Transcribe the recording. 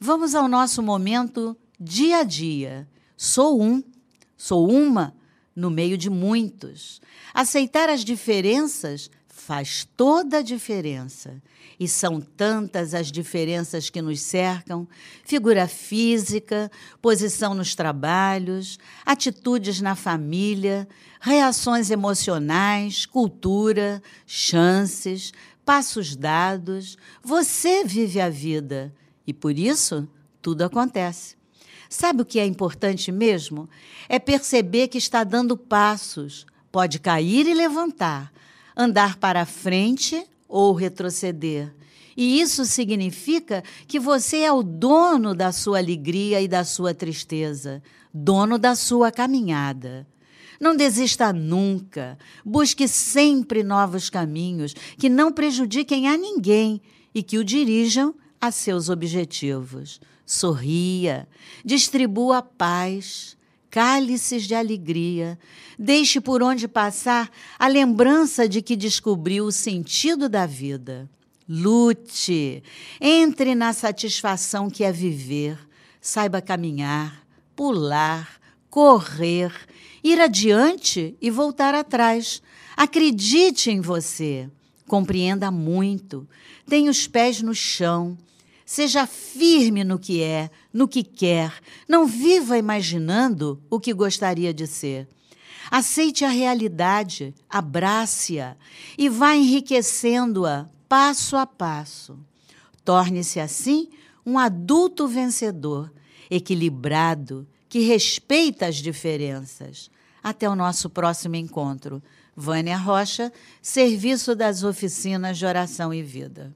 Vamos ao nosso momento dia a dia. Sou um, sou uma no meio de muitos. Aceitar as diferenças faz toda a diferença. E são tantas as diferenças que nos cercam: figura física, posição nos trabalhos, atitudes na família, reações emocionais, cultura, chances, passos dados. Você vive a vida e por isso tudo acontece. Sabe o que é importante mesmo? É perceber que está dando passos, pode cair e levantar, andar para frente ou retroceder. E isso significa que você é o dono da sua alegria e da sua tristeza, dono da sua caminhada. Não desista nunca. Busque sempre novos caminhos que não prejudiquem a ninguém e que o dirijam a seus objetivos. Sorria, distribua paz, cálices de alegria. Deixe por onde passar a lembrança de que descobriu o sentido da vida. Lute, entre na satisfação que é viver, saiba caminhar, pular, correr, ir adiante e voltar atrás. Acredite em você, compreenda muito, tenha os pés no chão, Seja firme no que é, no que quer. Não viva imaginando o que gostaria de ser. Aceite a realidade, abrace-a e vá enriquecendo-a passo a passo. Torne-se assim um adulto vencedor, equilibrado, que respeita as diferenças. Até o nosso próximo encontro. Vânia Rocha, Serviço das Oficinas de Oração e Vida.